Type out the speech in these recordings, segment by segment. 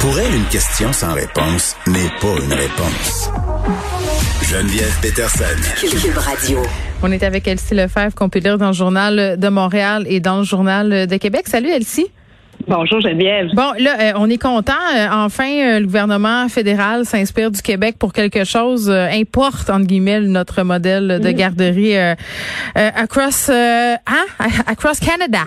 Pour elle, une question sans réponse n'est pas une réponse. Geneviève Peterson. Cube Radio. On est avec Elsie Lefebvre, qu'on peut lire dans le Journal de Montréal et dans le Journal de Québec. Salut Elsie. Bonjour Geneviève. Bon, là, euh, on est content. Euh, enfin, euh, le gouvernement fédéral s'inspire du Québec pour quelque chose, importe, entre guillemets, notre modèle de garderie across, hein? across Canada.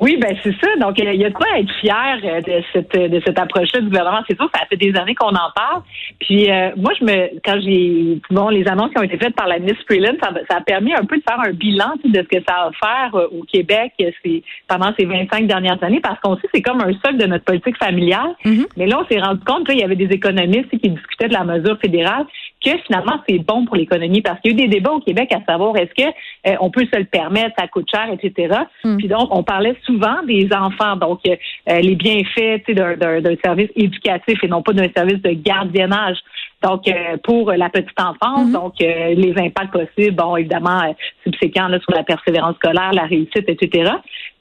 Oui, ben c'est ça. Donc, il y a de quoi être fier euh, de cette de cette approche-là du gouvernement. C'est sûr, ça fait des années qu'on en parle. Puis euh, moi, je me quand j'ai bon les annonces qui ont été faites par la ministre Freeland, ça, ça, a permis un peu de faire un bilan de ce que ça a offert euh, au Québec pendant ces 25 dernières années, parce qu'on sait c'est comme un socle de notre politique familiale. Mm-hmm. Mais là, on s'est rendu compte qu'il y avait des économistes qui discutaient de la mesure fédérale que finalement c'est bon pour l'économie parce qu'il y a eu des débats au Québec à savoir est-ce que euh, on peut se le permettre, ça coûte cher, etc. Hmm. Puis donc on parlait souvent des enfants, donc euh, les bienfaits d'un service éducatif et non pas d'un service de gardiennage. Donc euh, pour la petite enfance, hmm. donc les impacts possibles, bon évidemment subséquents là, sur la persévérance scolaire, la réussite, etc.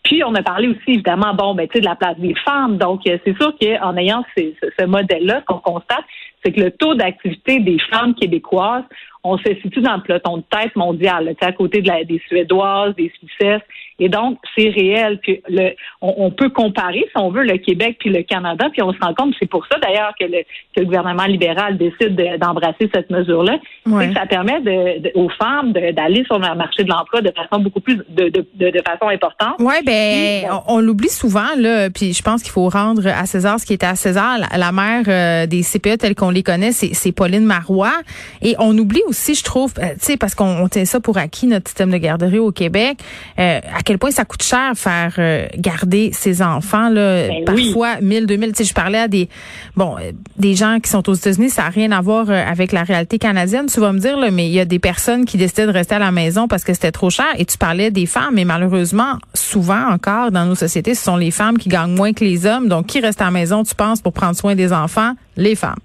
Puis on a parlé aussi évidemment bon ben tu sais de la place des femmes. Donc c'est sûr qu'en ayant ce modèle-là, ce qu'on constate, c'est que le taux d'activité des femmes québécoises on se situe dans le peloton de tête mondial, à côté de la, des Suédoises, des Suissesses. Et donc, c'est réel. Puis le, on, peut comparer, si on veut, le Québec puis le Canada, puis on se rend compte, c'est pour ça d'ailleurs que le, que le gouvernement libéral décide d'embrasser cette mesure-là. Ouais. Ça permet de, aux femmes d'aller sur le marché de l'emploi de façon beaucoup plus de, de, façon importante. Oui, ben on, on l'oublie souvent, là, puis je pense qu'il faut rendre à César ce qui était à César. La, mère euh, des CPE telles qu'on les connaît, c'est Pauline Marois. Et on oublie aussi, je trouve, euh, tu sais, parce qu'on tient ça pour acquis, notre système de garderie au Québec, euh, à quel point ça coûte cher faire euh, garder ses enfants, là, ben parfois oui. 1000, 2000. Tu sais, je parlais à des, bon, des gens qui sont aux États-Unis, ça n'a rien à voir avec la réalité canadienne, tu vas me dire, là, mais il y a des personnes qui décidaient de rester à la maison parce que c'était trop cher. Et tu parlais des femmes, mais malheureusement, souvent encore dans nos sociétés, ce sont les femmes qui gagnent moins que les hommes. Donc, qui reste à la maison, tu penses, pour prendre soin des enfants? Les femmes.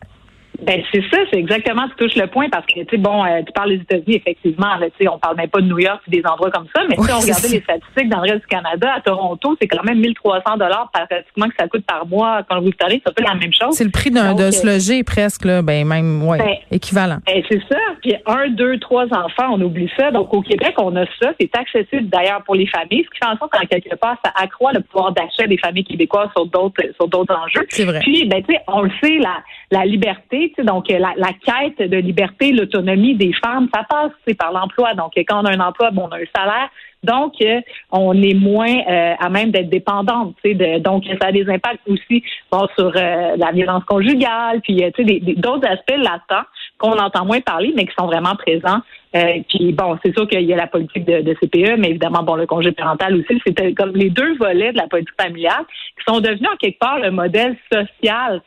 Ben c'est ça, c'est exactement tu touches le point parce que tu sais bon, euh, tu parles des États-Unis effectivement, là, tu sais on parle même pas de New York ou des endroits comme ça, mais si on regardait les statistiques dans le reste du Canada, à Toronto, c'est quand même 1300 dollars pratiquement que ça coûte par mois quand vous savez, c'est pas la même chose. C'est le prix d'un de se loger presque là, ben même ouais, ben, équivalent. Ben, c'est ça, puis un, deux, trois enfants, on oublie ça. Donc au Québec, on a ça, c'est accessible d'ailleurs pour les familles, ce qui fait en sorte qu'en quelque part ça accroît le pouvoir d'achat des familles québécoises sur d'autres sur d'autres enjeux. C'est vrai. Puis ben tu sais, on le sait la la liberté, donc la la quête de liberté, l'autonomie des femmes, ça passe par l'emploi. Donc, quand on a un emploi, bon, on a un salaire. Donc, euh, on est moins euh, à même d'être dépendante. Donc, ça a des impacts aussi sur euh, la violence conjugale, puis d'autres aspects latents qu'on entend moins parler, mais qui sont vraiment présents. puis bon, c'est sûr qu'il y a la politique de, CPE, mais évidemment, bon, le congé parental aussi. C'était comme les deux volets de la politique familiale qui sont devenus en quelque part le modèle social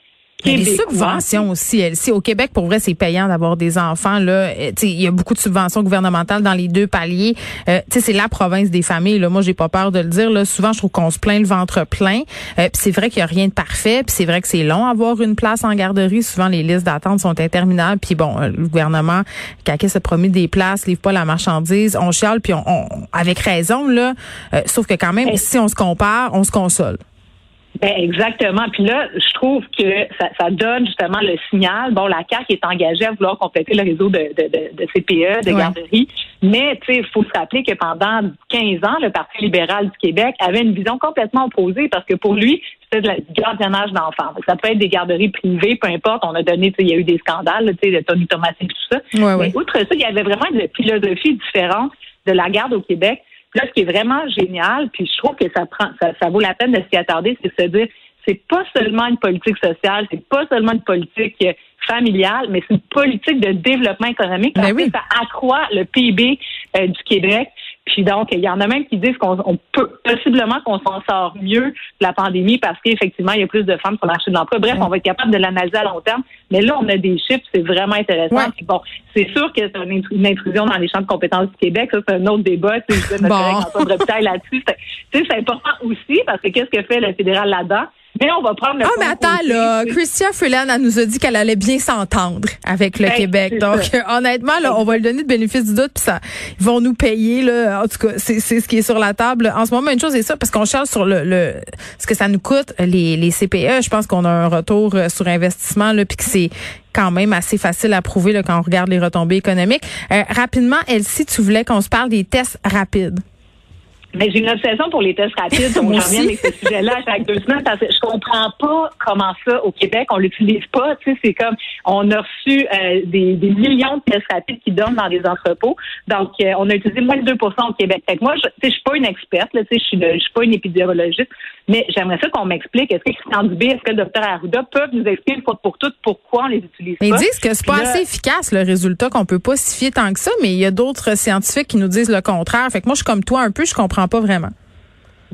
il y a des subventions aussi. Si au Québec, pour vrai, c'est payant d'avoir des enfants. Là, euh, il y a beaucoup de subventions gouvernementales dans les deux paliers. Euh, c'est la province des familles. Là. Moi, j'ai pas peur de le dire. Là. Souvent, je trouve qu'on se plaint le ventre plein. Euh, c'est vrai qu'il y a rien de parfait. Puis c'est vrai que c'est long avoir une place en garderie. Souvent, les listes d'attente sont interminables. Puis bon, euh, le gouvernement, qui se promis des places, livre pas la marchandise. On chiale, puis on, avec raison là. sauf que quand même, si on se compare, on se console. Ben exactement. Puis là, je trouve que ça, ça, donne justement le signal. Bon, la CAQ est engagée à vouloir compléter le réseau de, de, de, de CPE, de garderies. Mais tu sais, il faut se rappeler que pendant 15 ans, le Parti libéral du Québec avait une vision complètement opposée parce que pour lui, c'était du gardiennage d'enfants. Ça peut être des garderies privées, peu importe. On a donné, il y a eu des scandales, tu sais, de Tony Thomas et tout ça. Mais outre ça, il y avait vraiment une philosophie différente de la garde au Québec Là, ce qui est vraiment génial, puis je trouve que ça prend, ça, vaut la peine de s'y attarder, c'est de se dire, c'est pas seulement une politique sociale, c'est pas seulement une politique euh, familiale, mais c'est une politique de développement économique. Ben oui. Ça accroît le PIB euh, du Québec. Puis donc, il y en a même qui disent qu'on peut possiblement qu'on s'en sort mieux de la pandémie parce qu'effectivement, il y a plus de femmes sur le marché de l'emploi. Bref, on va être capable de l'analyser à long terme. Mais là, on a des chiffres, c'est vraiment intéressant. Bon, c'est sûr que c'est une intrusion dans les champs de compétences du Québec. Ça, c'est un autre débat. Tu sais, là-dessus. C'est important aussi parce que qu'est-ce que fait le fédéral là-dedans? Mais on va prendre le Ah, mais attends, là, Christian Freeland, elle nous a dit qu'elle allait bien s'entendre avec le ben, Québec. Donc, honnêtement, là, on va lui donner le bénéfice du doute, puis ça, ils vont nous payer, là. En tout cas, c'est, ce qui est sur la table. En ce moment, une chose est ça, parce qu'on cherche sur le, le, ce que ça nous coûte, les, les CPE. Je pense qu'on a un retour euh, sur investissement, là, puis que c'est quand même assez facile à prouver, là, quand on regarde les retombées économiques. Euh, rapidement, Elsie, tu voulais qu'on se parle des tests rapides. Mais j'ai une obsession pour les tests rapides, donc je reviens avec ce sujet-là chaque deux semaines parce que je comprends pas comment ça au Québec on l'utilise pas. Tu sais, c'est comme on a reçu euh, des, des, millions de tests rapides qui donnent dans des entrepôts, donc euh, on a utilisé moins de 2% au Québec. Fait que moi, je, je suis pas une experte, là, tu sais, je suis, je suis pas une épidémiologiste, mais j'aimerais ça qu'on m'explique. Est-ce que Christian Dubé, est-ce que le docteur Arruda peuvent nous expliquer une fois pour toutes pourquoi on les utilise pas? Ils disent que c'est pas assez efficace le résultat, qu'on peut pas s'y fier tant que ça, mais il y a d'autres scientifiques qui nous disent le contraire. Fait que moi, je suis comme toi un peu, je comprends pas vraiment.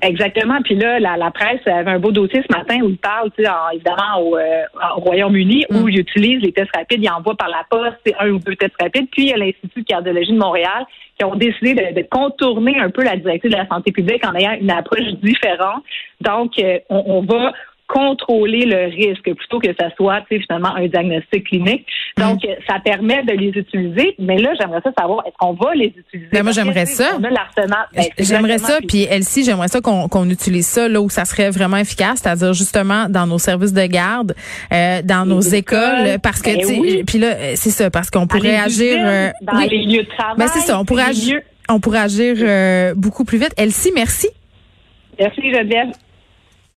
Exactement. Puis là, la, presse avait un beau dossier ce matin où il parle, tu sais, évidemment au, euh, Royaume-Uni, où mm. il utilise les tests rapides, il envoie par la poste un ou deux tests rapides. Puis il y a l'Institut de cardiologie de Montréal qui ont décidé de, contourner un peu la directive de la santé publique en ayant une approche différente. Donc, euh, on va contrôler le risque plutôt que ça soit finalement un diagnostic clinique. Donc, mm. ça permet de les utiliser. Mais là, j'aimerais ça savoir, est-ce qu'on va les utiliser? Ben, moi, j'aimerais ça. Ben, j'aimerais ça. Puis, Elsie, j'aimerais ça qu'on utilise ça là où ça serait vraiment efficace, c'est-à-dire justement dans nos services de garde, euh, dans nos écoles, parce que, ben puis là, c'est ça, parce qu'on pourrait agir... Euh, dans les lieux de travail. Ben, c'est ça, on pourrait agir, on pourrait agir euh, beaucoup plus vite. Elsie, merci. Merci, Geneviève.